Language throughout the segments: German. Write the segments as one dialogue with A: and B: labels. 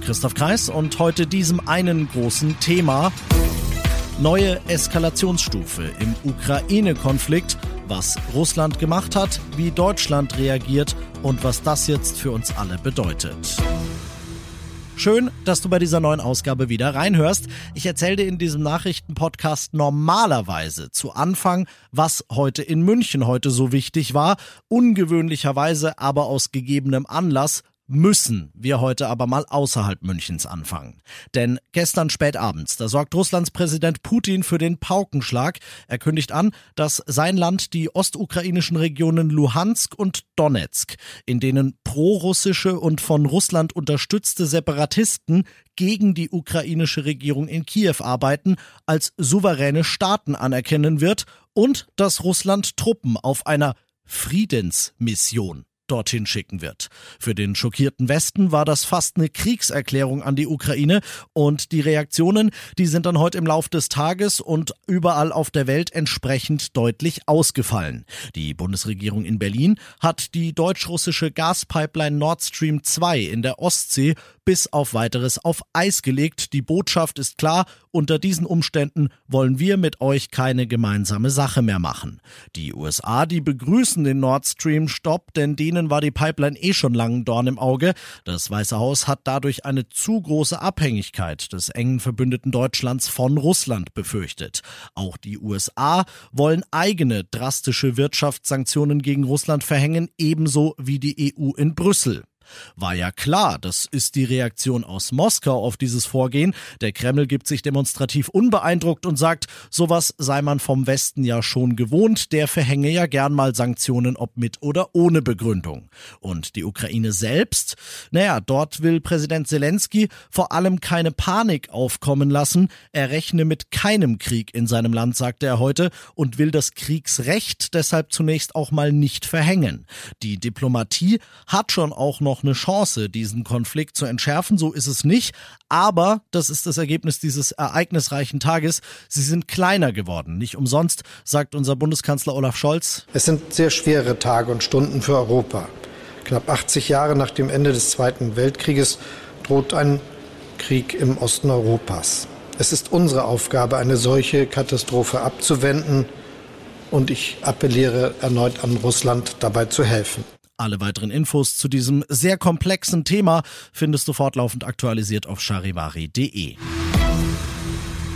A: Christoph Kreis und heute diesem einen großen Thema. Neue Eskalationsstufe im Ukraine-Konflikt, was Russland gemacht hat, wie Deutschland reagiert und was das jetzt für uns alle bedeutet. Schön, dass du bei dieser neuen Ausgabe wieder reinhörst. Ich erzähle dir in diesem Nachrichtenpodcast normalerweise zu Anfang, was heute in München heute so wichtig war. Ungewöhnlicherweise aber aus gegebenem Anlass müssen wir heute aber mal außerhalb Münchens anfangen. Denn gestern spät abends, da sorgt Russlands Präsident Putin für den Paukenschlag. Er kündigt an, dass sein Land die ostukrainischen Regionen Luhansk und Donetsk, in denen prorussische und von Russland unterstützte Separatisten gegen die ukrainische Regierung in Kiew arbeiten, als souveräne Staaten anerkennen wird und dass Russland Truppen auf einer Friedensmission dorthin schicken wird. Für den schockierten Westen war das fast eine Kriegserklärung an die Ukraine und die Reaktionen, die sind dann heute im Lauf des Tages und überall auf der Welt entsprechend deutlich ausgefallen. Die Bundesregierung in Berlin hat die deutsch-russische Gaspipeline Nord Stream 2 in der Ostsee bis auf weiteres auf Eis gelegt. Die Botschaft ist klar, unter diesen Umständen wollen wir mit euch keine gemeinsame Sache mehr machen. Die USA, die begrüßen den Nord Stream Stopp, denn denen war die Pipeline eh schon lang Dorn im Auge. Das Weiße Haus hat dadurch eine zu große Abhängigkeit des engen Verbündeten Deutschlands von Russland befürchtet. Auch die USA wollen eigene drastische Wirtschaftssanktionen gegen Russland verhängen, ebenso wie die EU in Brüssel. War ja klar, das ist die Reaktion aus Moskau auf dieses Vorgehen. Der Kreml gibt sich demonstrativ unbeeindruckt und sagt, sowas sei man vom Westen ja schon gewohnt, der verhänge ja gern mal Sanktionen, ob mit oder ohne Begründung. Und die Ukraine selbst? Naja, dort will Präsident Zelensky vor allem keine Panik aufkommen lassen. Er rechne mit keinem Krieg in seinem Land, sagte er heute, und will das Kriegsrecht deshalb zunächst auch mal nicht verhängen. Die Diplomatie hat schon auch noch noch eine Chance, diesen Konflikt zu entschärfen. So ist es nicht. Aber das ist das Ergebnis dieses ereignisreichen Tages. Sie sind kleiner geworden. Nicht umsonst, sagt unser Bundeskanzler Olaf Scholz.
B: Es sind sehr schwere Tage und Stunden für Europa. Knapp 80 Jahre nach dem Ende des Zweiten Weltkrieges droht ein Krieg im Osten Europas. Es ist unsere Aufgabe, eine solche Katastrophe abzuwenden. Und ich appelliere erneut an Russland, dabei zu helfen.
A: Alle weiteren Infos zu diesem sehr komplexen Thema findest du fortlaufend aktualisiert auf charivari.de.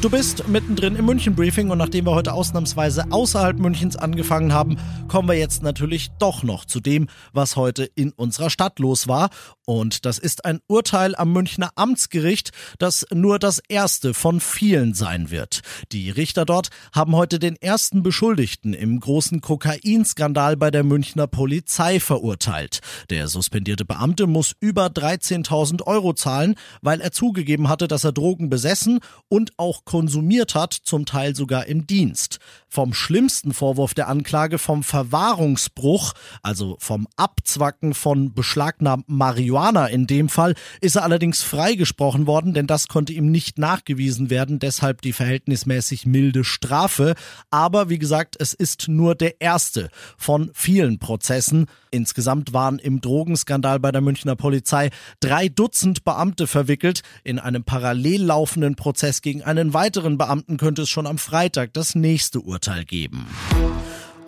A: Du bist mittendrin im München Briefing und nachdem wir heute ausnahmsweise außerhalb Münchens angefangen haben, kommen wir jetzt natürlich doch noch zu dem, was heute in unserer Stadt los war. Und das ist ein Urteil am Münchner Amtsgericht, das nur das erste von vielen sein wird. Die Richter dort haben heute den ersten Beschuldigten im großen Kokainskandal bei der Münchner Polizei verurteilt. Der suspendierte Beamte muss über 13.000 Euro zahlen, weil er zugegeben hatte, dass er Drogen besessen und auch konsumiert hat, zum Teil sogar im Dienst. Vom schlimmsten Vorwurf der Anklage vom Verwahrungsbruch, also vom Abzwacken von beschlagnahmten Marihuana in dem Fall, ist er allerdings freigesprochen worden, denn das konnte ihm nicht nachgewiesen werden, deshalb die verhältnismäßig milde Strafe. Aber wie gesagt, es ist nur der erste von vielen Prozessen. Insgesamt waren im Drogenskandal bei der Münchner Polizei drei Dutzend Beamte verwickelt. In einem parallel laufenden Prozess gegen einen weiteren Beamten könnte es schon am Freitag das nächste Urteil geben.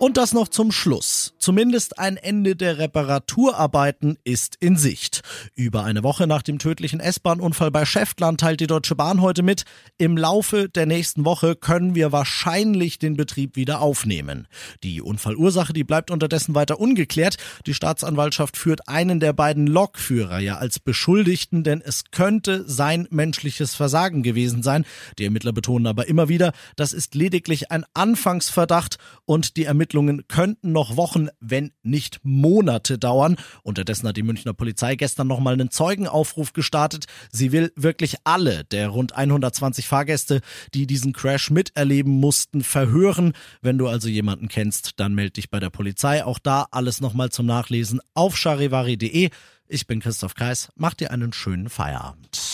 A: Und das noch zum Schluss. Zumindest ein Ende der Reparaturarbeiten ist in Sicht. Über eine Woche nach dem tödlichen S-Bahn-Unfall bei Schäftland teilt die Deutsche Bahn heute mit, im Laufe der nächsten Woche können wir wahrscheinlich den Betrieb wieder aufnehmen. Die Unfallursache, die bleibt unterdessen weiter ungeklärt. Die Staatsanwaltschaft führt einen der beiden Lokführer ja als Beschuldigten, denn es könnte sein menschliches Versagen gewesen sein. Die Ermittler betonen aber immer wieder, das ist lediglich ein Anfangsverdacht und die Ermittler Ermittlungen könnten noch Wochen, wenn nicht Monate dauern. Unterdessen hat die Münchner Polizei gestern nochmal einen Zeugenaufruf gestartet. Sie will wirklich alle der rund 120 Fahrgäste, die diesen Crash miterleben mussten, verhören. Wenn du also jemanden kennst, dann melde dich bei der Polizei. Auch da alles nochmal zum Nachlesen auf charivari.de. Ich bin Christoph Kreis. Mach dir einen schönen Feierabend.